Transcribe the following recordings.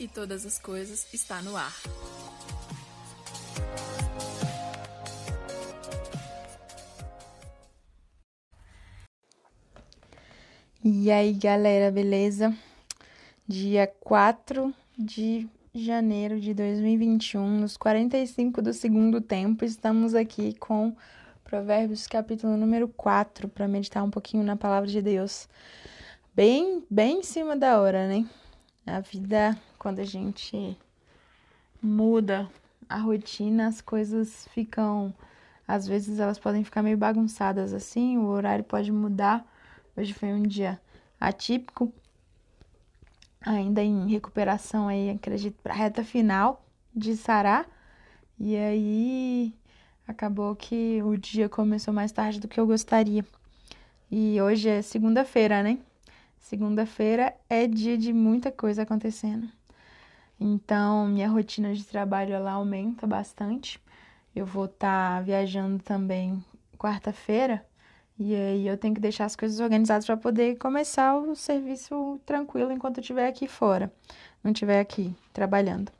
e todas as coisas está no ar. E aí, galera, beleza? Dia 4 de janeiro de 2021, nos 45 do segundo tempo, estamos aqui com Provérbios capítulo número 4 para meditar um pouquinho na palavra de Deus. Bem, bem em cima da hora, né? A vida, quando a gente muda a rotina, as coisas ficam. Às vezes elas podem ficar meio bagunçadas assim, o horário pode mudar. Hoje foi um dia atípico, ainda em recuperação aí, acredito, para a reta final de Sará. E aí acabou que o dia começou mais tarde do que eu gostaria. E hoje é segunda-feira, né? Segunda-feira é dia de muita coisa acontecendo. Então, minha rotina de trabalho ela aumenta bastante. Eu vou estar tá viajando também quarta-feira e aí eu tenho que deixar as coisas organizadas para poder começar o serviço tranquilo enquanto eu estiver aqui fora, não estiver aqui trabalhando.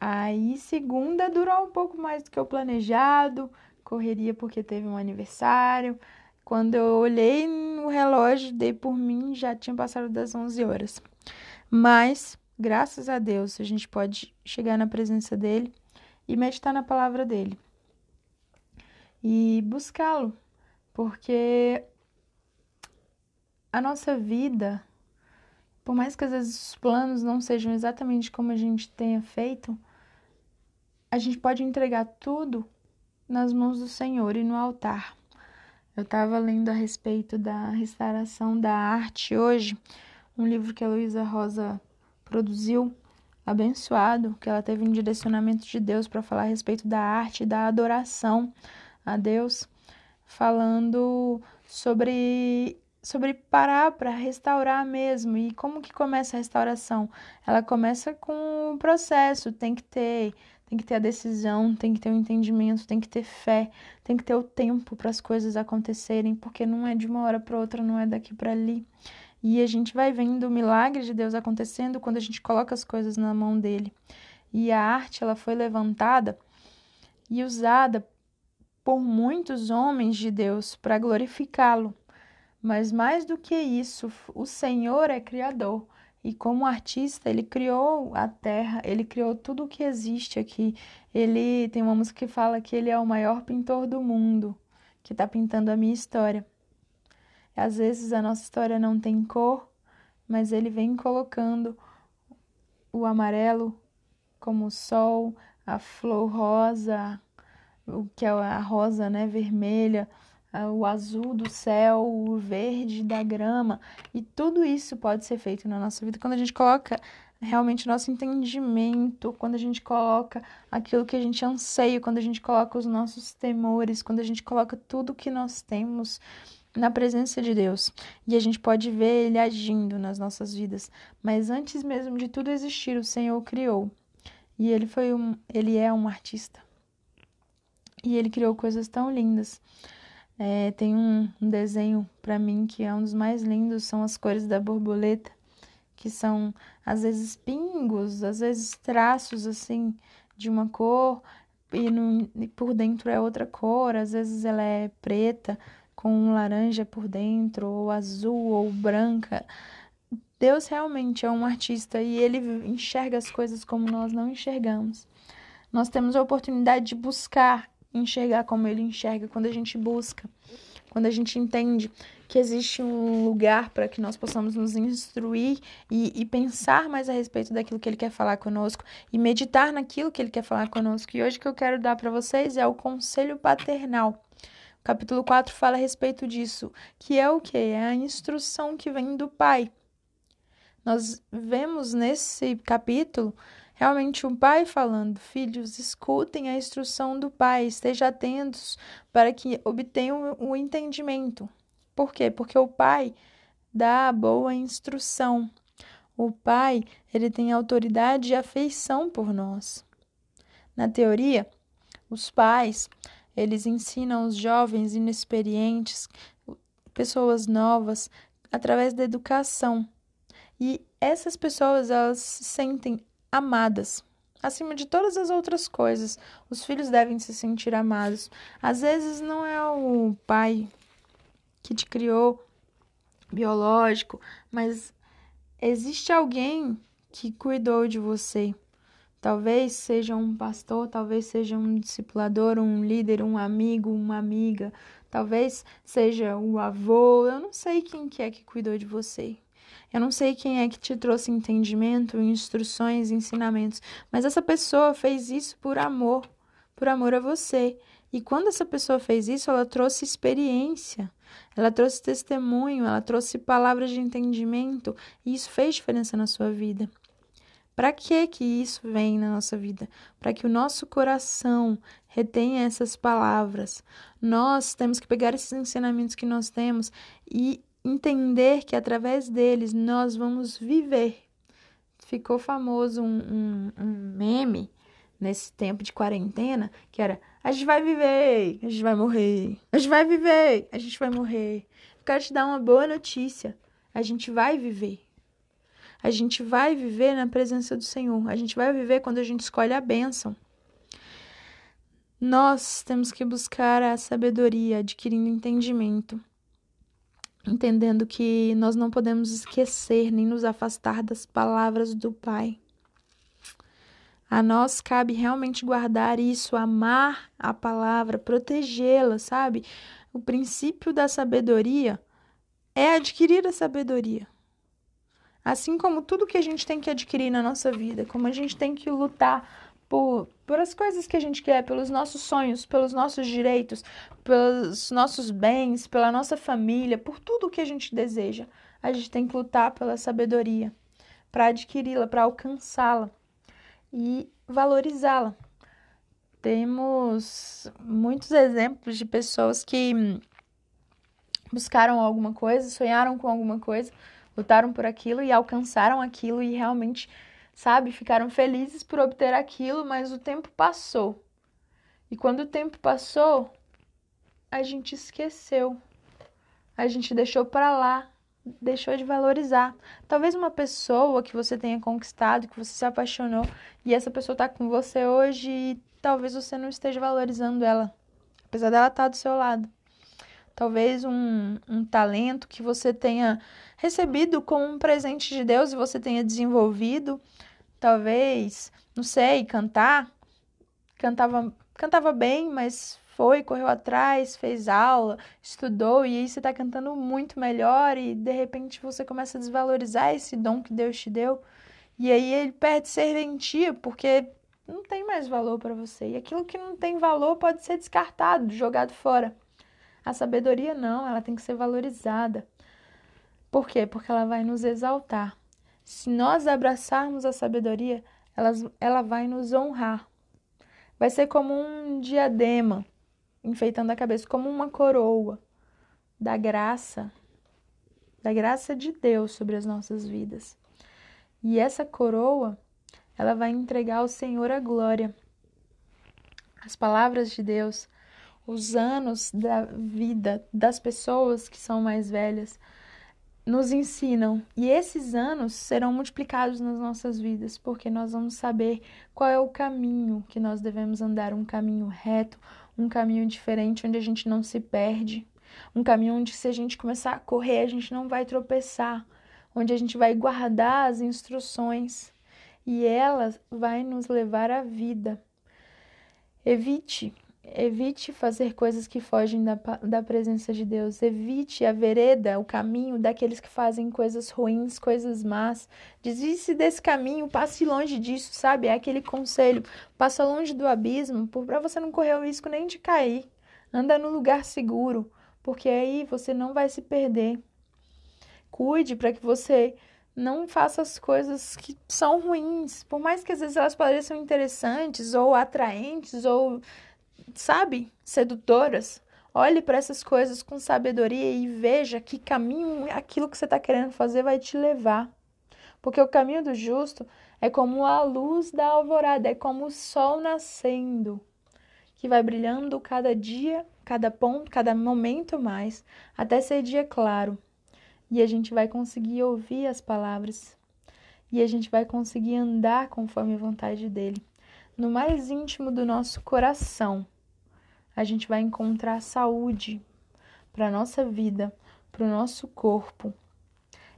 Aí segunda durou um pouco mais do que o planejado, correria porque teve um aniversário. Quando eu olhei no relógio, dei por mim, já tinha passado das 11 horas. Mas, graças a Deus, a gente pode chegar na presença dele e meditar na palavra dele. E buscá-lo, porque a nossa vida, por mais que às vezes os planos não sejam exatamente como a gente tenha feito, a gente pode entregar tudo nas mãos do Senhor e no altar. Eu estava lendo a respeito da restauração da arte hoje, um livro que a Luísa Rosa produziu, abençoado, que ela teve um direcionamento de Deus para falar a respeito da arte e da adoração a Deus, falando sobre sobre parar para restaurar mesmo. E como que começa a restauração? Ela começa com o processo, tem que ter tem que ter a decisão, tem que ter o entendimento, tem que ter fé, tem que ter o tempo para as coisas acontecerem, porque não é de uma hora para outra, não é daqui para ali. E a gente vai vendo o milagre de Deus acontecendo quando a gente coloca as coisas na mão dele. E a arte, ela foi levantada e usada por muitos homens de Deus para glorificá-lo. Mas mais do que isso, o Senhor é criador. E como artista, ele criou a terra, ele criou tudo o que existe aqui. Ele tem uma música que fala que ele é o maior pintor do mundo, que está pintando a minha história. Às vezes a nossa história não tem cor, mas ele vem colocando o amarelo como o sol, a flor rosa, o que é a rosa, né, vermelha, o azul do céu, o verde da grama, e tudo isso pode ser feito na nossa vida quando a gente coloca realmente nosso entendimento, quando a gente coloca aquilo que a gente anseia, quando a gente coloca os nossos temores, quando a gente coloca tudo que nós temos na presença de Deus. E a gente pode ver ele agindo nas nossas vidas. Mas antes mesmo de tudo existir, o Senhor criou. E ele foi um, ele é um artista. E ele criou coisas tão lindas. É, tem um, um desenho para mim que é um dos mais lindos, são as cores da borboleta, que são às vezes pingos, às vezes traços assim de uma cor e, no, e por dentro é outra cor, às vezes ela é preta com um laranja por dentro, ou azul ou branca. Deus realmente é um artista e ele enxerga as coisas como nós não enxergamos. Nós temos a oportunidade de buscar enxergar como ele enxerga quando a gente busca, quando a gente entende que existe um lugar para que nós possamos nos instruir e, e, pensar mais a respeito daquilo que ele quer falar conosco e meditar naquilo que ele quer falar conosco. E hoje que eu quero dar para vocês é o conselho paternal. O capítulo 4 fala a respeito disso, que é o que? É a instrução que vem do pai. Nós vemos nesse capítulo Realmente, um pai falando: Filhos, escutem a instrução do pai, estejam atentos para que obtenham o entendimento. Por quê? Porque o pai dá a boa instrução. O pai, ele tem autoridade e afeição por nós. Na teoria, os pais, eles ensinam os jovens inexperientes, pessoas novas, através da educação. E essas pessoas, elas se sentem amadas. Acima de todas as outras coisas, os filhos devem se sentir amados. Às vezes não é o pai que te criou biológico, mas existe alguém que cuidou de você. Talvez seja um pastor, talvez seja um discipulador, um líder, um amigo, uma amiga, talvez seja o avô, eu não sei quem que é que cuidou de você. Eu não sei quem é que te trouxe entendimento, instruções, ensinamentos, mas essa pessoa fez isso por amor, por amor a você. E quando essa pessoa fez isso, ela trouxe experiência, ela trouxe testemunho, ela trouxe palavras de entendimento, e isso fez diferença na sua vida. Para que que isso vem na nossa vida? Para que o nosso coração retenha essas palavras. Nós temos que pegar esses ensinamentos que nós temos e entender que através deles nós vamos viver. Ficou famoso um, um, um meme nesse tempo de quarentena que era: a gente vai viver, a gente vai morrer, a gente vai viver, a gente vai morrer. Eu quero te dar uma boa notícia: a gente vai viver. A gente vai viver na presença do Senhor. A gente vai viver quando a gente escolhe a bênção. Nós temos que buscar a sabedoria, adquirindo entendimento entendendo que nós não podemos esquecer nem nos afastar das palavras do Pai. A nós cabe realmente guardar isso, amar a palavra, protegê-la, sabe? O princípio da sabedoria é adquirir a sabedoria. Assim como tudo que a gente tem que adquirir na nossa vida, como a gente tem que lutar por, por as coisas que a gente quer, pelos nossos sonhos, pelos nossos direitos, pelos nossos bens, pela nossa família, por tudo que a gente deseja. A gente tem que lutar pela sabedoria, para adquiri-la, para alcançá-la e valorizá-la. Temos muitos exemplos de pessoas que buscaram alguma coisa, sonharam com alguma coisa, lutaram por aquilo e alcançaram aquilo e realmente sabe? Ficaram felizes por obter aquilo, mas o tempo passou. E quando o tempo passou, a gente esqueceu. A gente deixou para lá, deixou de valorizar. Talvez uma pessoa que você tenha conquistado, que você se apaixonou, e essa pessoa tá com você hoje e talvez você não esteja valorizando ela, apesar dela estar tá do seu lado. Talvez um, um talento que você tenha recebido como um presente de Deus e você tenha desenvolvido, talvez, não sei, cantar. Cantava, cantava bem, mas foi, correu atrás, fez aula, estudou e aí você está cantando muito melhor e de repente você começa a desvalorizar esse dom que Deus te deu e aí ele perde serventia porque não tem mais valor para você e aquilo que não tem valor pode ser descartado, jogado fora. A sabedoria não, ela tem que ser valorizada. Por quê? Porque ela vai nos exaltar. Se nós abraçarmos a sabedoria, ela, ela vai nos honrar. Vai ser como um diadema enfeitando a cabeça, como uma coroa da graça, da graça de Deus sobre as nossas vidas. E essa coroa, ela vai entregar ao Senhor a glória. As palavras de Deus, os anos da vida das pessoas que são mais velhas, nos ensinam e esses anos serão multiplicados nas nossas vidas, porque nós vamos saber qual é o caminho que nós devemos andar, um caminho reto, um caminho diferente onde a gente não se perde, um caminho onde se a gente começar a correr, a gente não vai tropeçar, onde a gente vai guardar as instruções e elas vai nos levar à vida. Evite Evite fazer coisas que fogem da, da presença de Deus. Evite a vereda, o caminho daqueles que fazem coisas ruins, coisas más. Desvie-se desse caminho, passe longe disso, sabe? É aquele conselho. Passa longe do abismo, para você não correr o risco nem de cair. Anda no lugar seguro, porque aí você não vai se perder. Cuide para que você não faça as coisas que são ruins, por mais que às vezes elas pareçam interessantes ou atraentes ou sabe, sedutoras. Olhe para essas coisas com sabedoria e veja que caminho aquilo que você está querendo fazer vai te levar. Porque o caminho do justo é como a luz da alvorada, é como o sol nascendo, que vai brilhando cada dia, cada ponto, cada momento mais, até ser dia claro. E a gente vai conseguir ouvir as palavras. e a gente vai conseguir andar conforme a vontade dele. No mais íntimo do nosso coração, a gente vai encontrar saúde para a nossa vida, para o nosso corpo.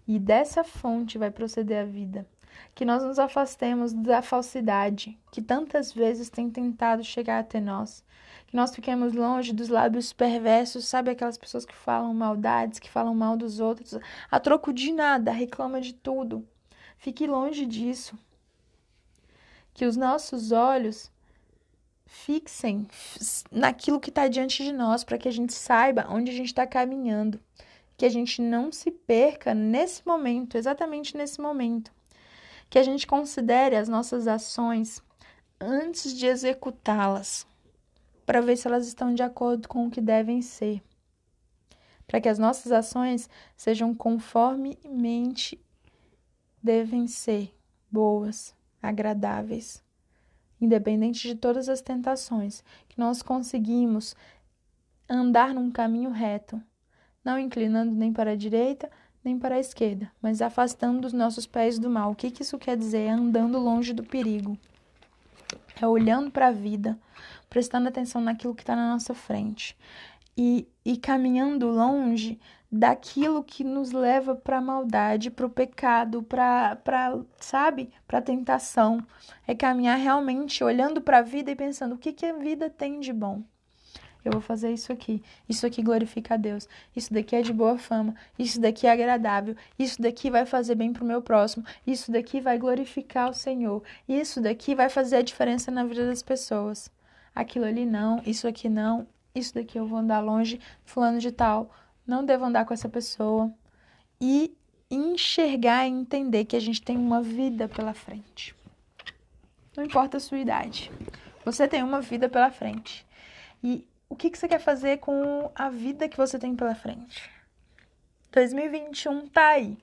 E dessa fonte vai proceder a vida. Que nós nos afastemos da falsidade que tantas vezes tem tentado chegar até nós. Que nós fiquemos longe dos lábios perversos, sabe aquelas pessoas que falam maldades, que falam mal dos outros, a troco de nada, reclama de tudo. Fique longe disso. Que os nossos olhos fixem naquilo que está diante de nós, para que a gente saiba onde a gente está caminhando. Que a gente não se perca nesse momento, exatamente nesse momento. Que a gente considere as nossas ações antes de executá-las, para ver se elas estão de acordo com o que devem ser. Para que as nossas ações sejam conformemente devem ser boas, agradáveis independente de todas as tentações, que nós conseguimos andar num caminho reto, não inclinando nem para a direita nem para a esquerda, mas afastando os nossos pés do mal. O que, que isso quer dizer? É andando longe do perigo. É olhando para a vida, prestando atenção naquilo que está na nossa frente e, e caminhando longe daquilo que nos leva para a maldade, para o pecado, para, sabe, para a tentação. É caminhar realmente olhando para a vida e pensando o que, que a vida tem de bom. Eu vou fazer isso aqui. Isso aqui glorifica a Deus. Isso daqui é de boa fama. Isso daqui é agradável. Isso daqui vai fazer bem para o meu próximo. Isso daqui vai glorificar o Senhor. Isso daqui vai fazer a diferença na vida das pessoas. Aquilo ali não. Isso aqui não. Isso daqui eu vou andar longe. Fulano de tal não devo andar com essa pessoa e enxergar e entender que a gente tem uma vida pela frente. Não importa a sua idade, você tem uma vida pela frente. E o que, que você quer fazer com a vida que você tem pela frente? 2021 tá aí,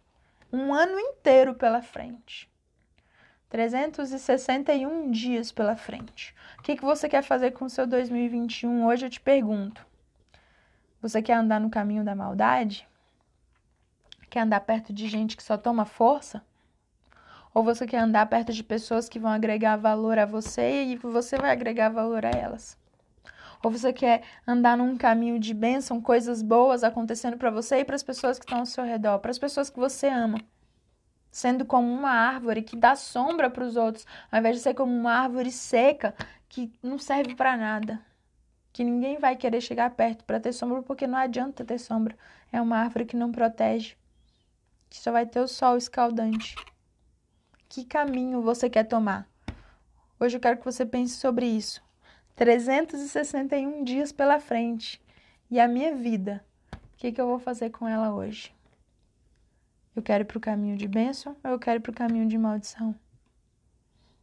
um ano inteiro pela frente. 361 dias pela frente. O que, que você quer fazer com o seu 2021? Hoje eu te pergunto. Você quer andar no caminho da maldade? Quer andar perto de gente que só toma força? Ou você quer andar perto de pessoas que vão agregar valor a você e você vai agregar valor a elas? Ou você quer andar num caminho de bênção, coisas boas acontecendo para você e para as pessoas que estão ao seu redor, para as pessoas que você ama? Sendo como uma árvore que dá sombra para os outros, ao invés de ser como uma árvore seca que não serve para nada que ninguém vai querer chegar perto para ter sombra, porque não adianta ter sombra. É uma árvore que não protege, que só vai ter o sol escaldante. Que caminho você quer tomar? Hoje eu quero que você pense sobre isso. 361 dias pela frente. E a minha vida, o que, que eu vou fazer com ela hoje? Eu quero ir para o caminho de bênção ou eu quero ir para o caminho de maldição?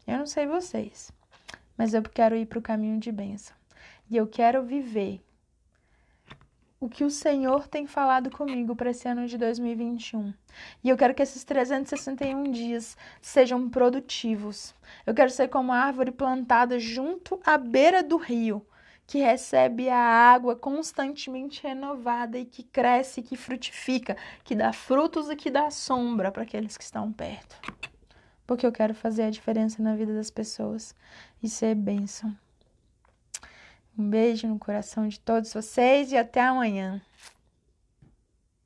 Eu não sei vocês, mas eu quero ir para o caminho de bênção. E eu quero viver o que o Senhor tem falado comigo para esse ano de 2021. E eu quero que esses 361 dias sejam produtivos. Eu quero ser como a árvore plantada junto à beira do rio, que recebe a água constantemente renovada e que cresce, que frutifica, que dá frutos e que dá sombra para aqueles que estão perto. Porque eu quero fazer a diferença na vida das pessoas e ser bênção. Um beijo no coração de todos vocês e até amanhã.